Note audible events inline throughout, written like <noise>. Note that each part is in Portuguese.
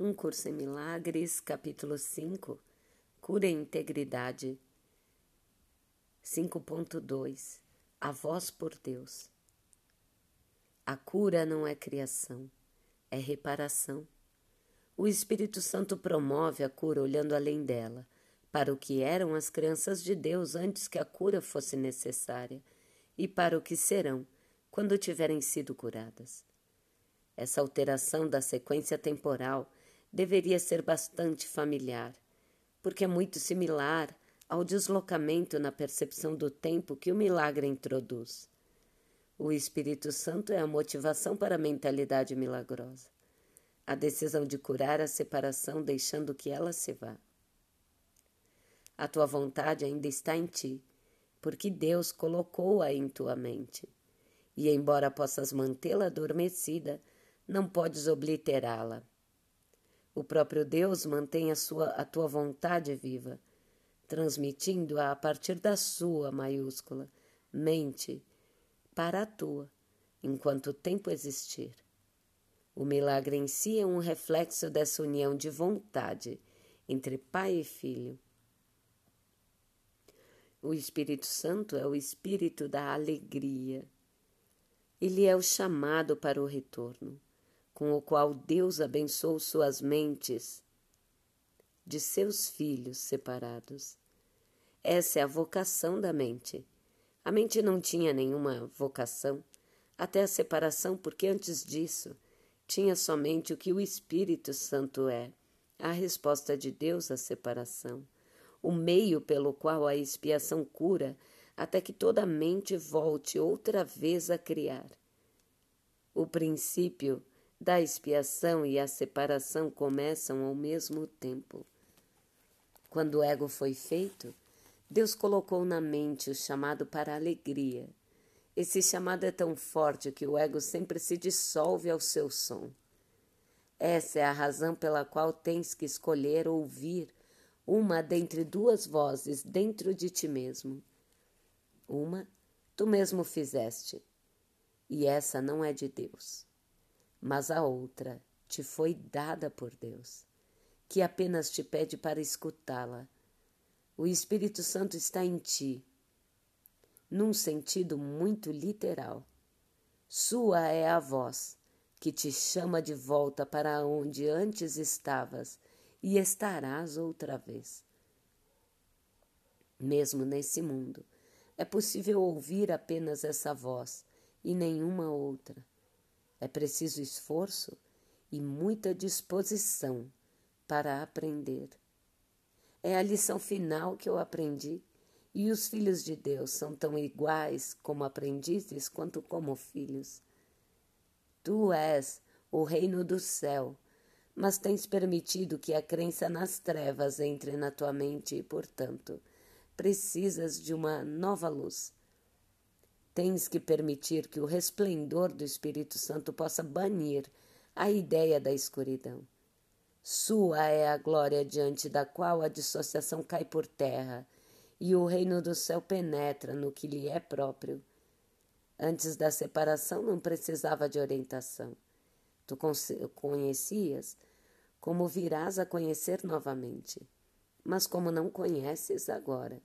Um Curso em Milagres, capítulo 5 Cura e Integridade 5.2 A voz por Deus A cura não é criação, é reparação. O Espírito Santo promove a cura olhando além dela, para o que eram as crianças de Deus antes que a cura fosse necessária, e para o que serão quando tiverem sido curadas. Essa alteração da sequência temporal deveria ser bastante familiar, porque é muito similar ao deslocamento na percepção do tempo que o milagre introduz. O Espírito Santo é a motivação para a mentalidade milagrosa, a decisão de curar a separação deixando que ela se vá. A tua vontade ainda está em ti, porque Deus colocou-a em tua mente. E embora possas mantê-la adormecida, não podes obliterá-la. O próprio Deus mantém a, sua, a tua vontade viva, transmitindo-a a partir da sua maiúscula mente para a tua, enquanto o tempo existir. O milagre em si é um reflexo dessa união de vontade entre Pai e Filho. O Espírito Santo é o espírito da alegria. Ele é o chamado para o retorno com o qual Deus abençoou suas mentes de seus filhos separados. Essa é a vocação da mente. A mente não tinha nenhuma vocação até a separação, porque antes disso tinha somente o que o Espírito Santo é, a resposta de Deus à separação, o meio pelo qual a expiação cura até que toda a mente volte outra vez a criar. O princípio da expiação e a separação começam ao mesmo tempo. Quando o ego foi feito, Deus colocou na mente o chamado para a alegria. Esse chamado é tão forte que o ego sempre se dissolve ao seu som. Essa é a razão pela qual tens que escolher ouvir uma dentre duas vozes dentro de ti mesmo. Uma tu mesmo fizeste, e essa não é de Deus mas a outra te foi dada por Deus, que apenas te pede para escutá-la. O Espírito Santo está em ti, num sentido muito literal. Sua é a voz que te chama de volta para onde antes estavas e estarás outra vez. Mesmo nesse mundo, é possível ouvir apenas essa voz e nenhuma outra. É preciso esforço e muita disposição para aprender. É a lição final que eu aprendi, e os filhos de Deus são tão iguais como aprendizes quanto como filhos. Tu és o reino do céu, mas tens permitido que a crença nas trevas entre na tua mente e, portanto, precisas de uma nova luz Tens que permitir que o resplendor do Espírito Santo possa banir a ideia da escuridão. Sua é a glória diante da qual a dissociação cai por terra e o reino do céu penetra no que lhe é próprio. Antes da separação não precisava de orientação. Tu conhecias como virás a conhecer novamente, mas como não conheces agora.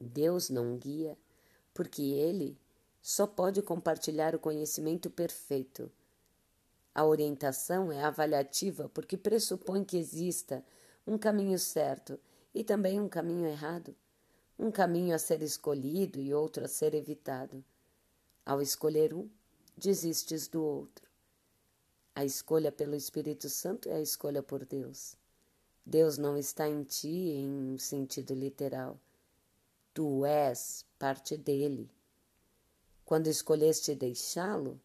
Deus não guia porque ele só pode compartilhar o conhecimento perfeito. A orientação é avaliativa porque pressupõe que exista um caminho certo e também um caminho errado, um caminho a ser escolhido e outro a ser evitado. Ao escolher um, desistes do outro. A escolha pelo Espírito Santo é a escolha por Deus. Deus não está em ti em um sentido literal. Tu és parte dele. Quando escolheste deixá-lo,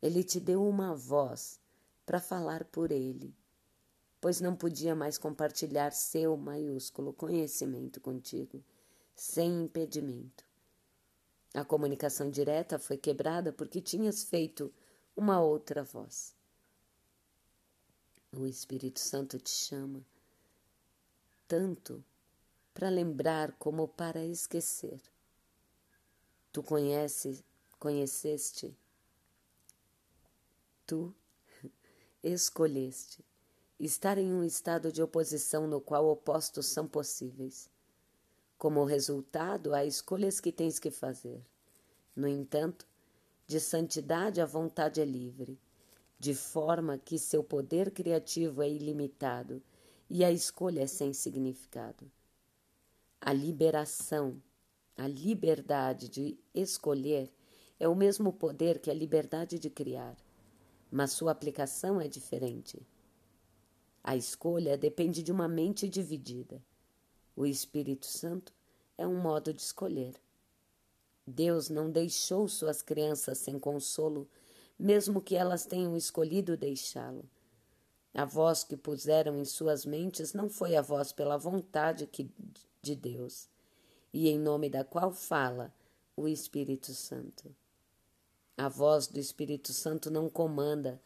ele te deu uma voz para falar por ele, pois não podia mais compartilhar seu maiúsculo conhecimento contigo, sem impedimento. A comunicação direta foi quebrada porque tinhas feito uma outra voz. O Espírito Santo te chama tanto para lembrar como para esquecer. Tu conheces, conheceste? Tu, <laughs> escolheste estar em um estado de oposição no qual opostos são possíveis. Como resultado, há escolhas que tens que fazer. No entanto, de santidade a vontade é livre, de forma que seu poder criativo é ilimitado e a escolha é sem significado. A liberação, a liberdade de escolher é o mesmo poder que a liberdade de criar, mas sua aplicação é diferente. A escolha depende de uma mente dividida. O Espírito Santo é um modo de escolher. Deus não deixou suas crianças sem consolo, mesmo que elas tenham escolhido deixá-lo. A voz que puseram em suas mentes não foi a voz pela vontade que, de Deus, e em nome da qual fala o Espírito Santo. A voz do Espírito Santo não comanda,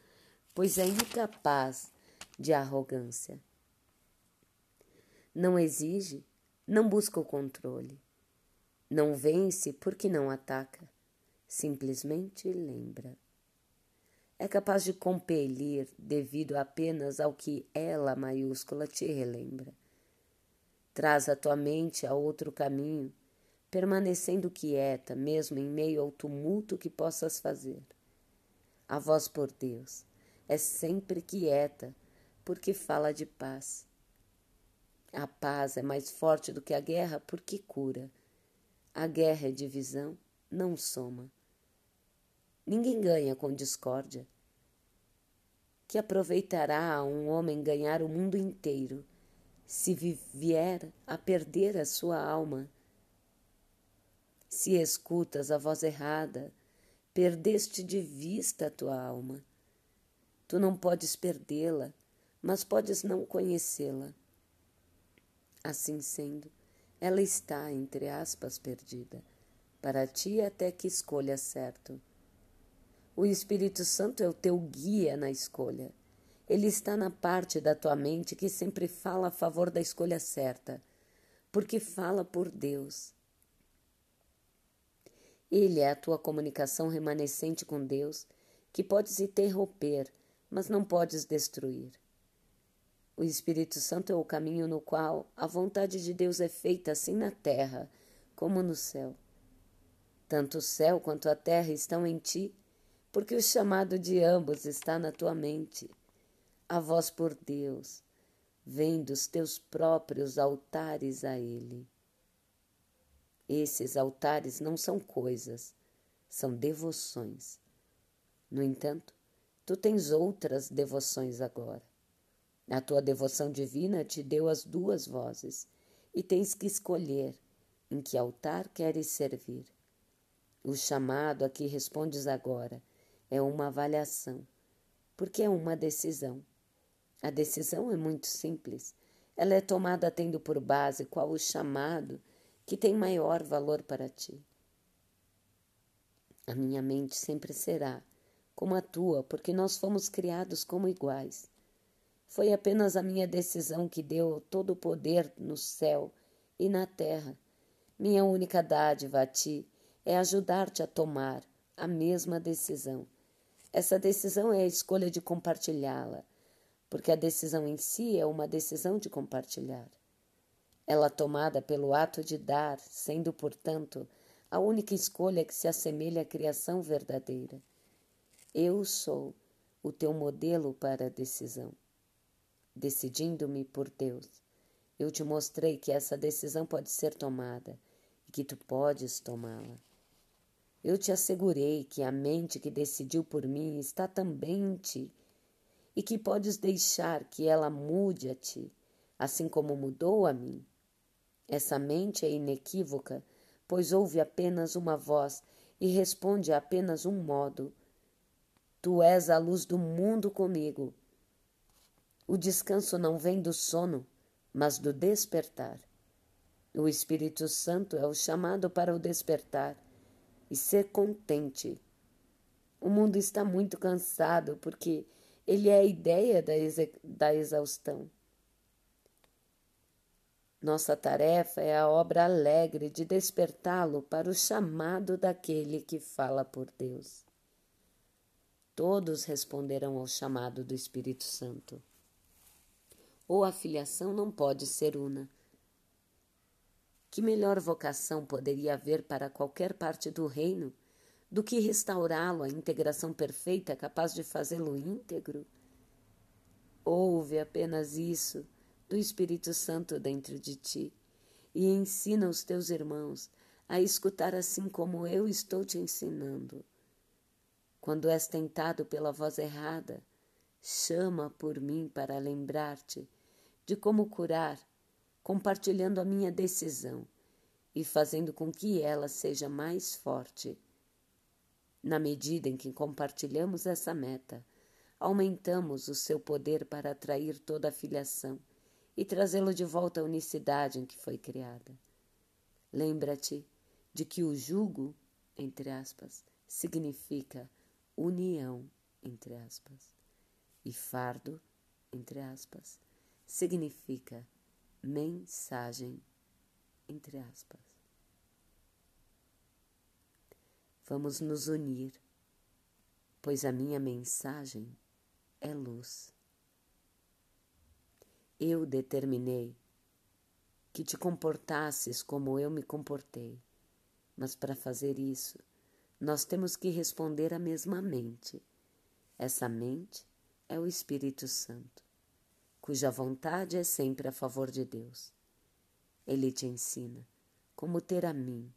pois é incapaz de arrogância. Não exige, não busca o controle. Não vence porque não ataca. Simplesmente lembra. É capaz de compelir devido apenas ao que ela maiúscula te relembra. Traz a tua mente a outro caminho permanecendo quieta, mesmo em meio ao tumulto que possas fazer. A voz por Deus é sempre quieta, porque fala de paz. A paz é mais forte do que a guerra, porque cura. A guerra é divisão, não soma. Ninguém ganha com discórdia. Que aproveitará a um homem ganhar o mundo inteiro, se vier a perder a sua alma? Se escutas a voz errada, perdeste de vista a tua alma. Tu não podes perdê-la, mas podes não conhecê-la. Assim sendo, ela está, entre aspas, perdida, para ti até que escolha certo. O Espírito Santo é o teu guia na escolha. Ele está na parte da tua mente que sempre fala a favor da escolha certa, porque fala por Deus. Ele é a tua comunicação remanescente com Deus, que podes interromper, mas não podes destruir. O Espírito Santo é o caminho no qual a vontade de Deus é feita assim na terra como no céu. Tanto o céu quanto a terra estão em ti, porque o chamado de ambos está na tua mente. A voz por Deus vem dos teus próprios altares a Ele. Esses altares não são coisas, são devoções. No entanto, tu tens outras devoções agora. A tua devoção divina te deu as duas vozes e tens que escolher em que altar queres servir. O chamado a que respondes agora é uma avaliação, porque é uma decisão. A decisão é muito simples. Ela é tomada tendo por base qual o chamado que tem maior valor para ti. A minha mente sempre será como a tua, porque nós fomos criados como iguais. Foi apenas a minha decisão que deu todo o poder no céu e na terra. Minha única dádiva a ti é ajudar-te a tomar a mesma decisão. Essa decisão é a escolha de compartilhá-la, porque a decisão em si é uma decisão de compartilhar ela tomada pelo ato de dar, sendo, portanto, a única escolha que se assemelha à criação verdadeira. Eu sou o teu modelo para a decisão. Decidindo-me por Deus, eu te mostrei que essa decisão pode ser tomada e que tu podes tomá-la. Eu te assegurei que a mente que decidiu por mim está também em ti e que podes deixar que ela mude a ti, assim como mudou a mim. Essa mente é inequívoca, pois ouve apenas uma voz e responde a apenas um modo. Tu és a luz do mundo comigo. O descanso não vem do sono, mas do despertar. O Espírito Santo é o chamado para o despertar e ser contente. O mundo está muito cansado porque ele é a ideia da, da exaustão. Nossa tarefa é a obra alegre de despertá-lo para o chamado daquele que fala por Deus. Todos responderão ao chamado do Espírito Santo. Ou a filiação não pode ser una. Que melhor vocação poderia haver para qualquer parte do reino do que restaurá-lo à integração perfeita capaz de fazê-lo íntegro? Ouve apenas isso do Espírito Santo dentro de ti e ensina os teus irmãos a escutar assim como eu estou te ensinando. Quando és tentado pela voz errada, chama por mim para lembrar-te de como curar, compartilhando a minha decisão e fazendo com que ela seja mais forte. Na medida em que compartilhamos essa meta, aumentamos o seu poder para atrair toda a filiação e trazê-lo de volta à unicidade em que foi criada. Lembra-te de que o jugo, entre aspas, significa união, entre aspas, e fardo, entre aspas, significa mensagem, entre aspas. Vamos nos unir, pois a minha mensagem é luz. Eu determinei que te comportasses como eu me comportei, mas para fazer isso, nós temos que responder à mesma mente. Essa mente é o Espírito Santo, cuja vontade é sempre a favor de Deus. Ele te ensina como ter a mim,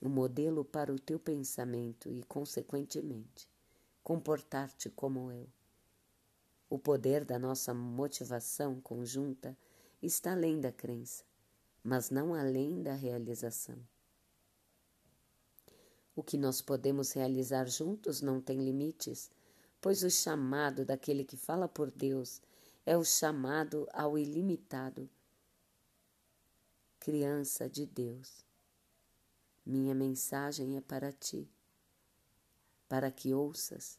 um modelo para o teu pensamento e, consequentemente, comportar-te como eu. O poder da nossa motivação conjunta está além da crença, mas não além da realização. O que nós podemos realizar juntos não tem limites, pois o chamado daquele que fala por Deus é o chamado ao ilimitado. Criança de Deus, minha mensagem é para ti, para que ouças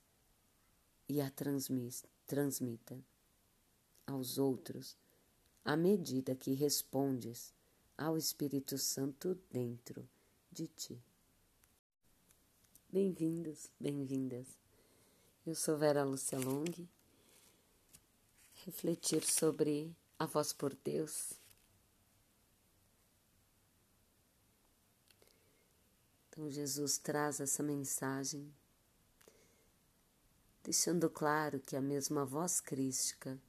e a transmita aos outros à medida que respondes ao Espírito Santo dentro de ti. Bem-vindos, bem-vindas. Eu sou Vera Lúcia Long. Refletir sobre a voz por Deus. Então, Jesus traz essa mensagem deixando claro que a mesma voz crística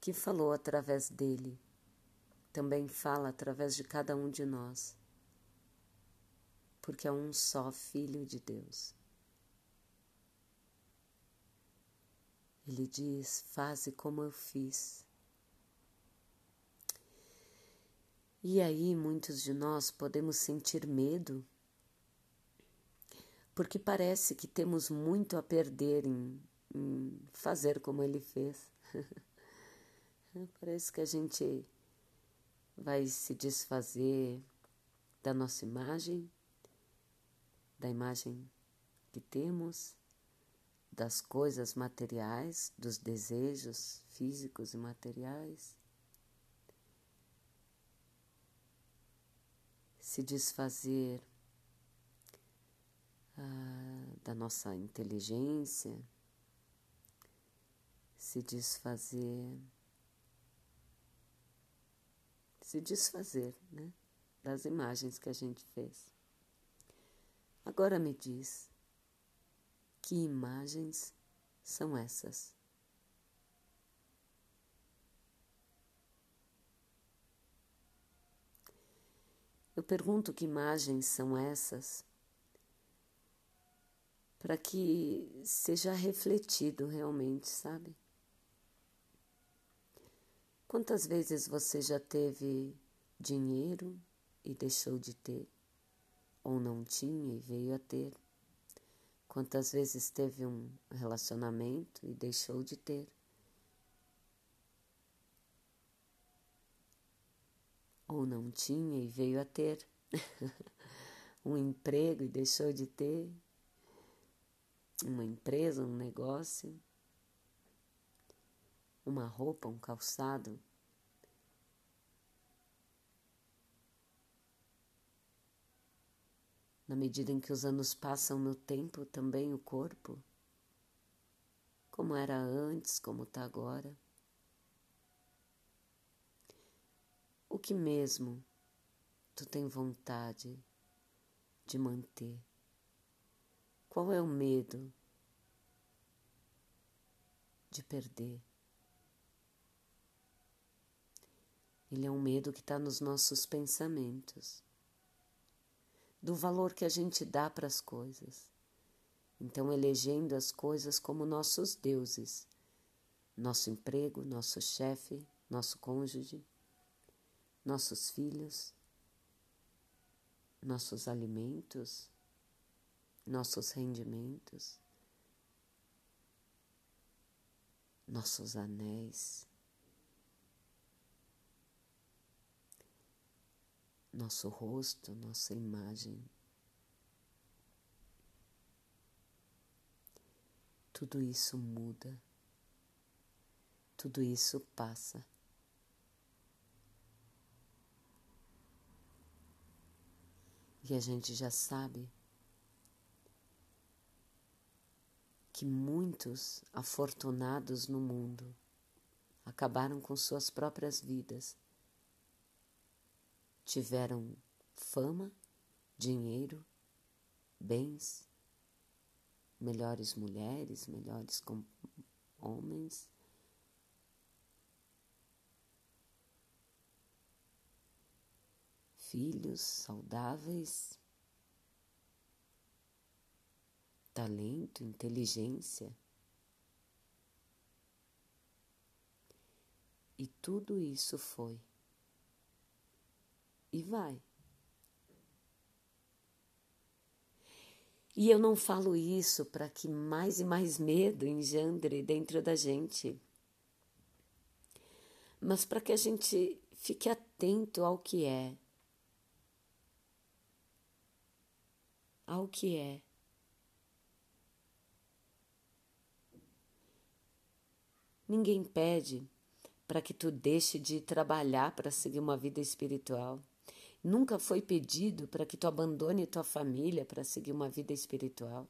que falou através dele também fala através de cada um de nós, porque é um só Filho de Deus. Ele diz: Faze como eu fiz. E aí muitos de nós podemos sentir medo porque parece que temos muito a perder em, em fazer como ele fez. <laughs> parece que a gente vai se desfazer da nossa imagem, da imagem que temos, das coisas materiais, dos desejos físicos e materiais. Se desfazer ah, da nossa inteligência, se desfazer, se desfazer né, das imagens que a gente fez. Agora me diz, que imagens são essas? Eu pergunto que imagens são essas para que seja refletido realmente, sabe? Quantas vezes você já teve dinheiro e deixou de ter? Ou não tinha e veio a ter? Quantas vezes teve um relacionamento e deixou de ter? Ou não tinha e veio a ter? <laughs> um emprego e deixou de ter? Uma empresa, um negócio, uma roupa, um calçado. Na medida em que os anos passam no tempo, também o corpo como era antes, como está agora. O que mesmo tu tem vontade de manter? Qual é o medo de perder? Ele é um medo que está nos nossos pensamentos, do valor que a gente dá para as coisas. Então, elegendo as coisas como nossos deuses, nosso emprego, nosso chefe, nosso cônjuge, nossos filhos, nossos alimentos, nossos rendimentos, nossos anéis, nosso rosto, nossa imagem. Tudo isso muda, tudo isso passa. E a gente já sabe que muitos afortunados no mundo acabaram com suas próprias vidas. Tiveram fama, dinheiro, bens, melhores mulheres, melhores homens. Filhos saudáveis, talento, inteligência. E tudo isso foi. E vai. E eu não falo isso para que mais e mais medo engendre dentro da gente, mas para que a gente fique atento ao que é. Ao que é. Ninguém pede para que tu deixe de trabalhar para seguir uma vida espiritual. Nunca foi pedido para que tu abandone tua família para seguir uma vida espiritual.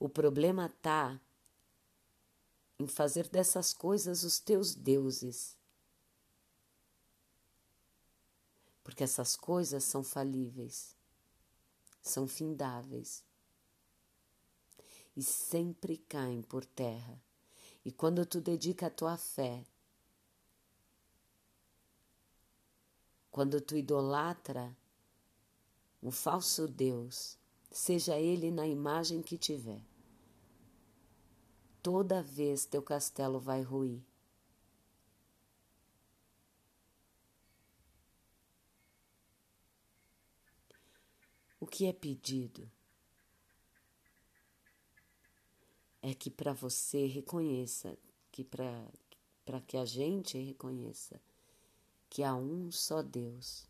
O problema está em fazer dessas coisas os teus deuses. Porque essas coisas são falíveis, são findáveis e sempre caem por terra e quando tu dedica a tua fé, quando tu idolatra um falso Deus, seja ele na imagem que tiver, toda vez teu castelo vai ruir. O que é pedido? É que para você reconheça, que para que a gente reconheça que há um só Deus.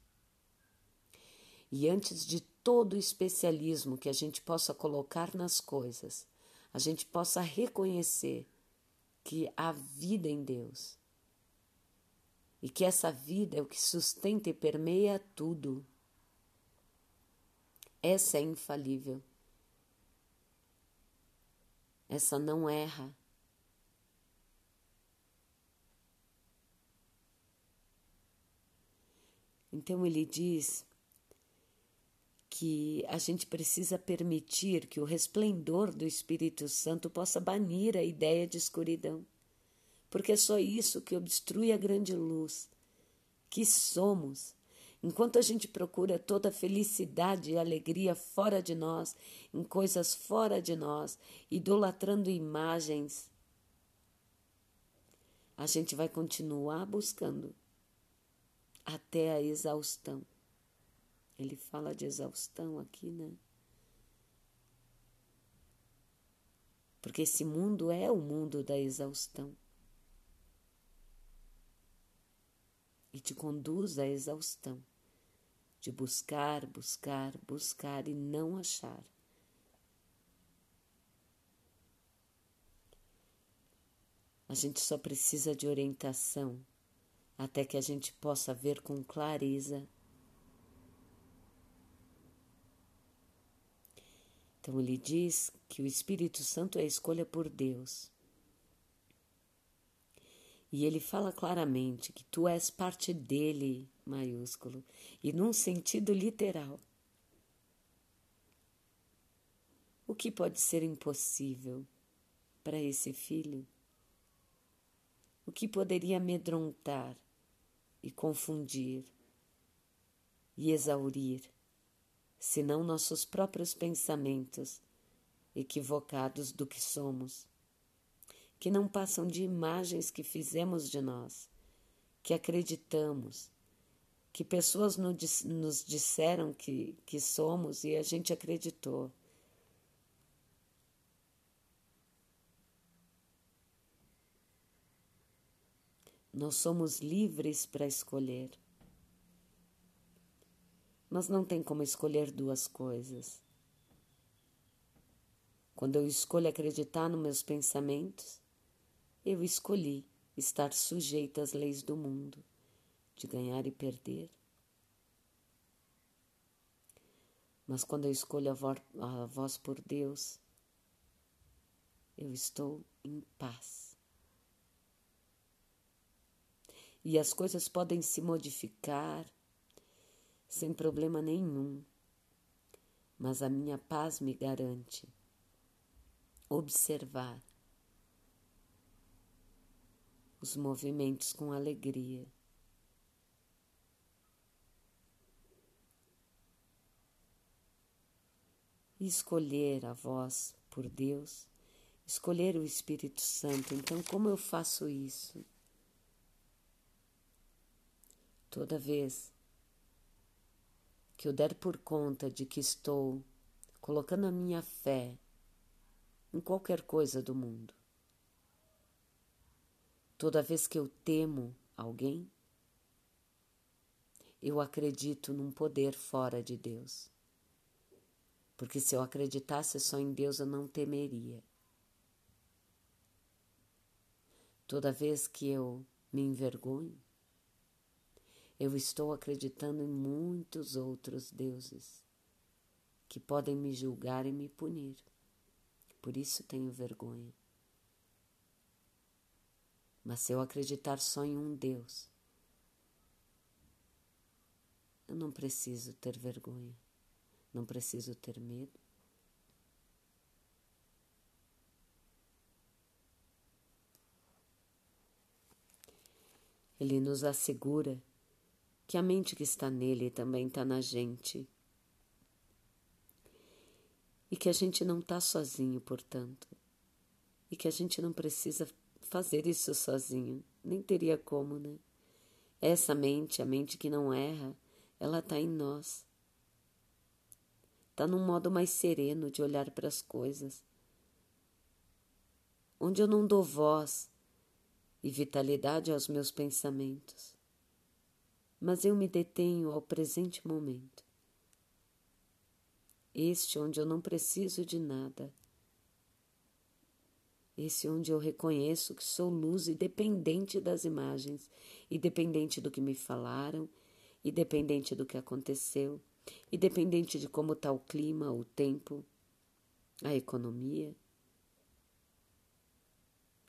E antes de todo o especialismo que a gente possa colocar nas coisas, a gente possa reconhecer que há vida em Deus. E que essa vida é o que sustenta e permeia tudo. Essa é infalível. Essa não erra. Então ele diz que a gente precisa permitir que o resplendor do Espírito Santo possa banir a ideia de escuridão, porque é só isso que obstrui a grande luz que somos Enquanto a gente procura toda felicidade e alegria fora de nós, em coisas fora de nós, idolatrando imagens, a gente vai continuar buscando até a exaustão. Ele fala de exaustão aqui, né? Porque esse mundo é o mundo da exaustão. e te conduz à exaustão de buscar, buscar, buscar e não achar. A gente só precisa de orientação até que a gente possa ver com clareza. Então ele diz que o Espírito Santo é a escolha por Deus. E ele fala claramente que tu és parte dele, maiúsculo, e num sentido literal. O que pode ser impossível para esse filho? O que poderia amedrontar e confundir e exaurir, senão nossos próprios pensamentos equivocados do que somos, que não passam de imagens que fizemos de nós, que acreditamos, que pessoas nos disseram que, que somos e a gente acreditou. Nós somos livres para escolher. Mas não tem como escolher duas coisas. Quando eu escolho acreditar nos meus pensamentos, eu escolhi estar sujeita às leis do mundo, de ganhar e perder. Mas quando eu escolho a, vo a voz por Deus, eu estou em paz. e as coisas podem se modificar sem problema nenhum, mas a minha paz me garante observar os movimentos com alegria. E escolher a voz por Deus, escolher o Espírito Santo. Então, como eu faço isso? Toda vez que eu der por conta de que estou colocando a minha fé em qualquer coisa do mundo, toda vez que eu temo alguém, eu acredito num poder fora de Deus. Porque se eu acreditasse só em Deus, eu não temeria. Toda vez que eu me envergonho, eu estou acreditando em muitos outros deuses que podem me julgar e me punir. Por isso tenho vergonha. Mas se eu acreditar só em um Deus, eu não preciso ter vergonha, não preciso ter medo. Ele nos assegura que a mente que está nele também está na gente. E que a gente não está sozinho, portanto. E que a gente não precisa fazer isso sozinho. Nem teria como, né? Essa mente, a mente que não erra, ela está em nós. Está num modo mais sereno de olhar para as coisas. Onde eu não dou voz e vitalidade aos meus pensamentos mas eu me detenho ao presente momento. Este onde eu não preciso de nada. Esse onde eu reconheço que sou luz e dependente das imagens, e dependente do que me falaram, e dependente do que aconteceu, e dependente de como está o clima, o tempo, a economia.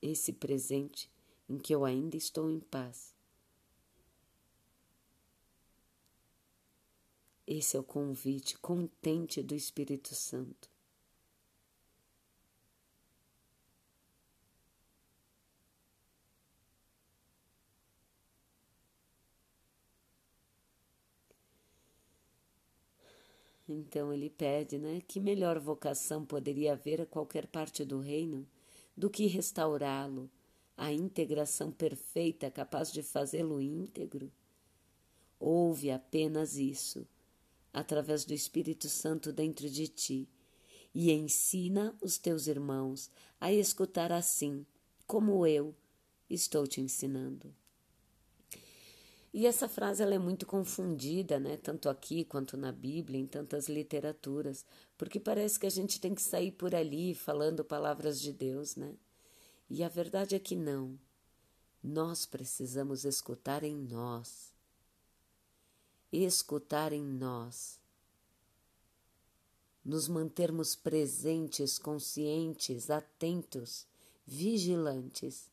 Esse presente em que eu ainda estou em paz Esse é o convite contente do Espírito Santo. Então ele pede, né? Que melhor vocação poderia haver a qualquer parte do reino do que restaurá-lo, a integração perfeita capaz de fazê-lo íntegro? Ouve apenas isso através do Espírito Santo dentro de ti, e ensina os teus irmãos a escutar assim, como eu estou te ensinando. E essa frase ela é muito confundida, né? Tanto aqui quanto na Bíblia, em tantas literaturas, porque parece que a gente tem que sair por ali falando palavras de Deus, né? E a verdade é que não. Nós precisamos escutar em nós escutar em nós. nos mantermos presentes, conscientes, atentos, vigilantes.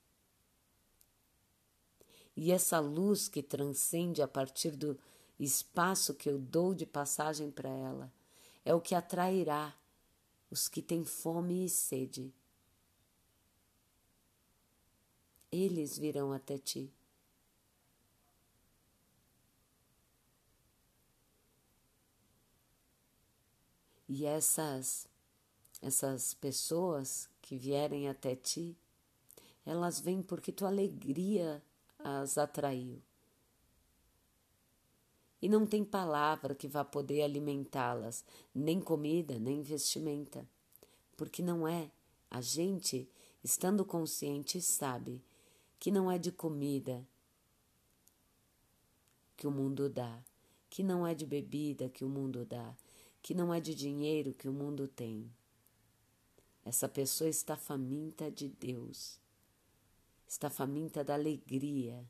E essa luz que transcende a partir do espaço que eu dou de passagem para ela é o que atrairá os que têm fome e sede. Eles virão até ti. E essas essas pessoas que vierem até ti, elas vêm porque tua alegria as atraiu. E não tem palavra que vá poder alimentá-las, nem comida, nem vestimenta, porque não é. A gente, estando consciente, sabe que não é de comida que o mundo dá, que não é de bebida que o mundo dá, que não é de dinheiro que o mundo tem. Essa pessoa está faminta de Deus, está faminta da alegria.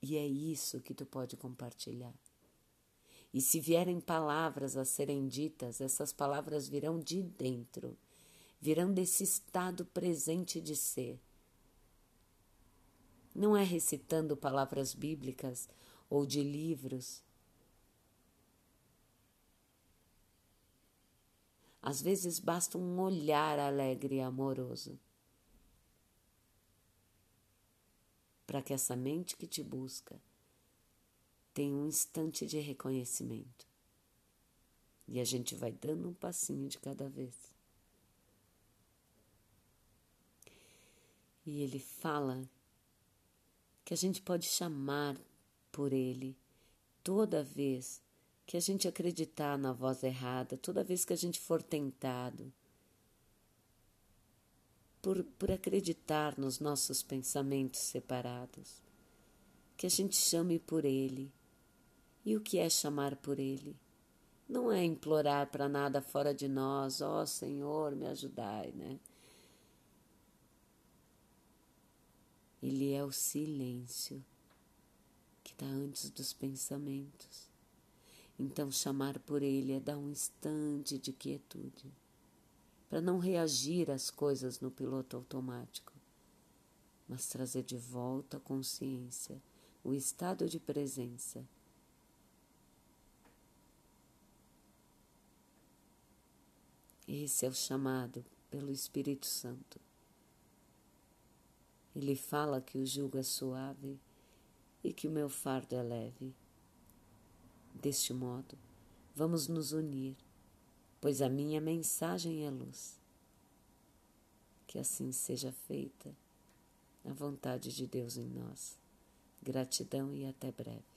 E é isso que tu pode compartilhar. E se vierem palavras a serem ditas, essas palavras virão de dentro, virão desse estado presente de ser não é recitando palavras bíblicas ou de livros. Às vezes basta um olhar alegre e amoroso para que essa mente que te busca tenha um instante de reconhecimento. E a gente vai dando um passinho de cada vez. E ele fala que a gente pode chamar por Ele toda vez que a gente acreditar na voz errada, toda vez que a gente for tentado, por, por acreditar nos nossos pensamentos separados, que a gente chame por Ele. E o que é chamar por Ele? Não é implorar para nada fora de nós, ó oh, Senhor, me ajudai, né? Ele é o silêncio que está antes dos pensamentos. Então, chamar por ele é dar um instante de quietude, para não reagir às coisas no piloto automático, mas trazer de volta a consciência, o estado de presença. Esse é o chamado pelo Espírito Santo. Ele fala que o jugo é suave e que o meu fardo é leve. Deste modo, vamos nos unir, pois a minha mensagem é luz. Que assim seja feita a vontade de Deus em nós. Gratidão e até breve.